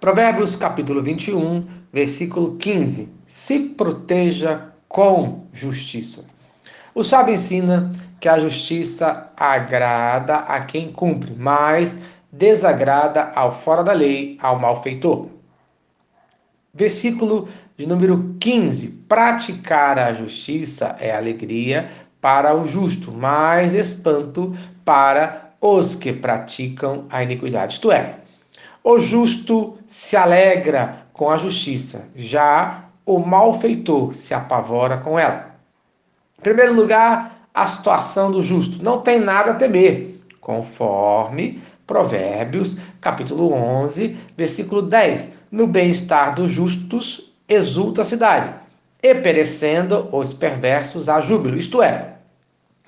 Provérbios capítulo 21, versículo 15. Se proteja com justiça. O sábio ensina que a justiça agrada a quem cumpre, mas desagrada ao fora da lei, ao malfeitor. Versículo de número 15. Praticar a justiça é alegria para o justo, mas espanto para os que praticam a iniquidade. Isto é, o justo se alegra com a justiça, já o malfeitor se apavora com ela. Em primeiro lugar, a situação do justo. Não tem nada a temer, conforme Provérbios, capítulo 11, versículo 10. No bem-estar dos justos exulta a cidade, e perecendo os perversos há júbilo. Isto é,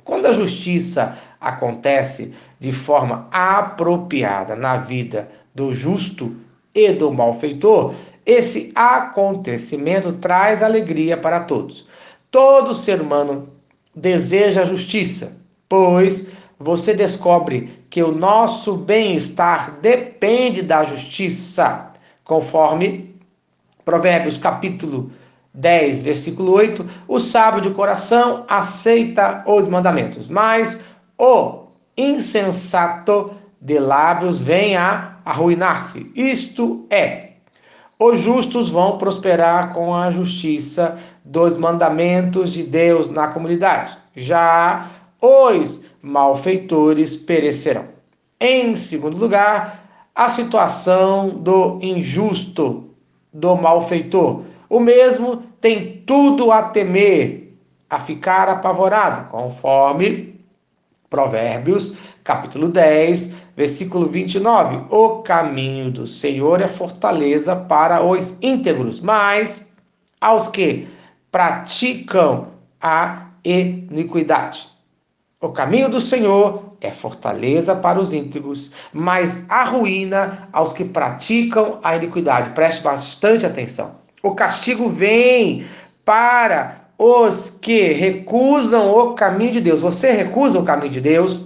quando a justiça acontece de forma apropriada na vida do justo e do malfeitor, esse acontecimento traz alegria para todos. Todo ser humano deseja justiça, pois você descobre que o nosso bem-estar depende da justiça, conforme Provérbios capítulo 10, versículo 8, o sábio de coração aceita os mandamentos, mas o insensato de lábios vem a arruinar-se. Isto é, os justos vão prosperar com a justiça dos mandamentos de Deus na comunidade. Já os malfeitores perecerão. Em segundo lugar, a situação do injusto, do malfeitor. O mesmo tem tudo a temer, a ficar apavorado, conforme Provérbios, capítulo 10, versículo 29. O caminho do Senhor é fortaleza para os íntegros, mas aos que praticam a iniquidade. O caminho do Senhor é fortaleza para os íntegros, mas a ruína aos que praticam a iniquidade. Preste bastante atenção. O castigo vem para os que recusam o caminho de Deus. Você recusa o caminho de Deus,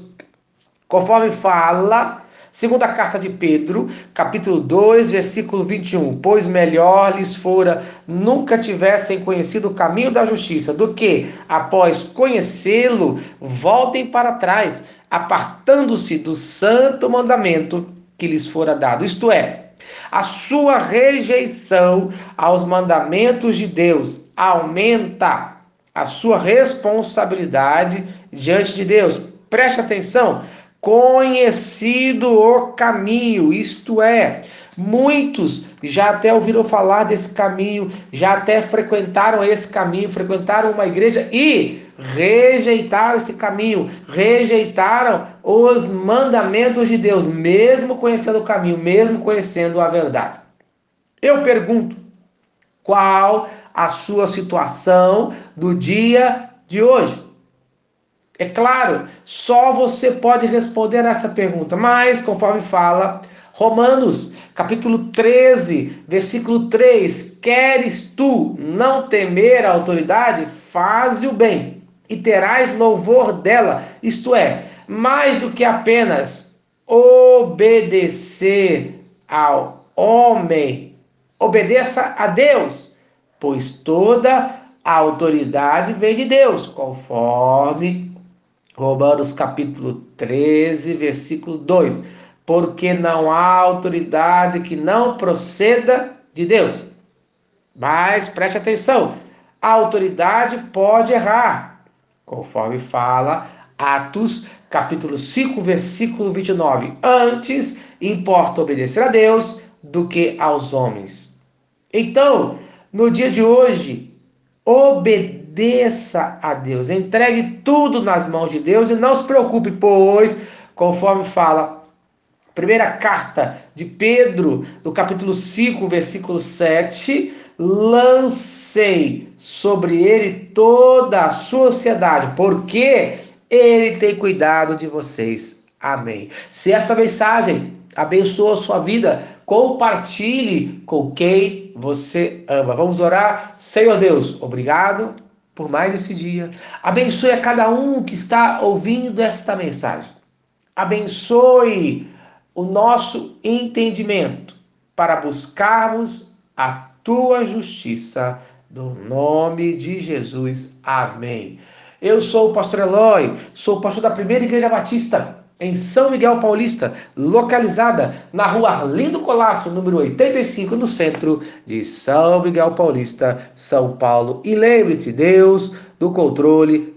conforme fala Segunda carta de Pedro, capítulo 2, versículo 21. Pois melhor lhes fora nunca tivessem conhecido o caminho da justiça, do que, após conhecê-lo, voltem para trás, apartando-se do santo mandamento que lhes fora dado. Isto é, a sua rejeição aos mandamentos de Deus aumenta a sua responsabilidade diante de Deus. Preste atenção. Conhecido o caminho, isto é, muitos já até ouviram falar desse caminho, já até frequentaram esse caminho, frequentaram uma igreja e rejeitaram esse caminho, rejeitaram os mandamentos de Deus, mesmo conhecendo o caminho, mesmo conhecendo a verdade. Eu pergunto, qual a sua situação do dia de hoje? É claro, só você pode responder essa pergunta, mas conforme fala Romanos, capítulo 13, versículo 3: Queres tu não temer a autoridade? Faze o bem e terás louvor dela, isto é, mais do que apenas obedecer ao homem, obedeça a Deus, pois toda a autoridade vem de Deus, conforme Romanos capítulo 13, versículo 2. Porque não há autoridade que não proceda de Deus. Mas preste atenção, a autoridade pode errar, conforme fala Atos, capítulo 5, versículo 29. Antes importa obedecer a Deus do que aos homens. Então, no dia de hoje, obedeça a Deus, entregue tudo nas mãos de Deus e não se preocupe, pois, conforme fala primeira carta de Pedro, no capítulo 5, versículo 7, lancei sobre ele toda a sociedade, porque ele tem cuidado de vocês. Amém. Se esta mensagem abençoa a sua vida, compartilhe com quem você ama. Vamos orar. Senhor Deus, obrigado por mais esse dia. Abençoe a cada um que está ouvindo esta mensagem. Abençoe o nosso entendimento para buscarmos a tua justiça. No nome de Jesus. Amém. Eu sou o pastor Eloy, sou pastor da primeira igreja batista em São Miguel Paulista, localizada na rua Arlindo Colasso, número 85, no centro de São Miguel Paulista, São Paulo. E lembre-se, Deus do controle